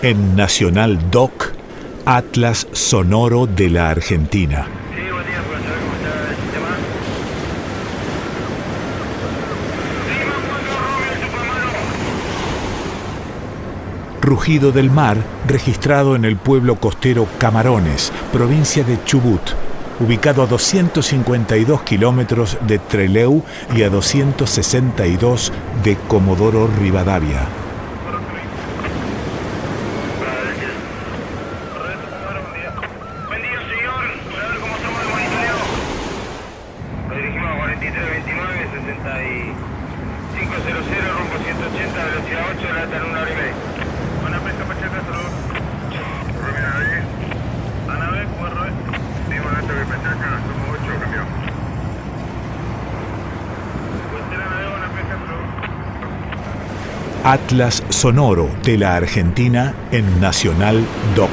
En Nacional Doc, Atlas Sonoro de la Argentina. Sí, buen día, ¿puedo saber cómo está el sistema? Lima 4 Romeo Supermano. Rugido del mar, registrado en el pueblo costero Camarones, provincia de Chubut, ubicado a 252 kilómetros de Trelew y a 262 de Comodoro Rivadavia. Buen día, señor. A ver cómo estamos de monitoreo. Nos dirigimos a 4329, 6500, rumbo 180, velocidad 8, lata en una hora y media. Buena pesca, Pachaca, saludos. Romina, ¿ahí? Ana B, cuerro, ¿eh? Digo, alto que Pachaca, somos 8, cambiamos. Cuestera, Ana pesca, saludos. Atlas Sonoro de la Argentina en Nacional Doc.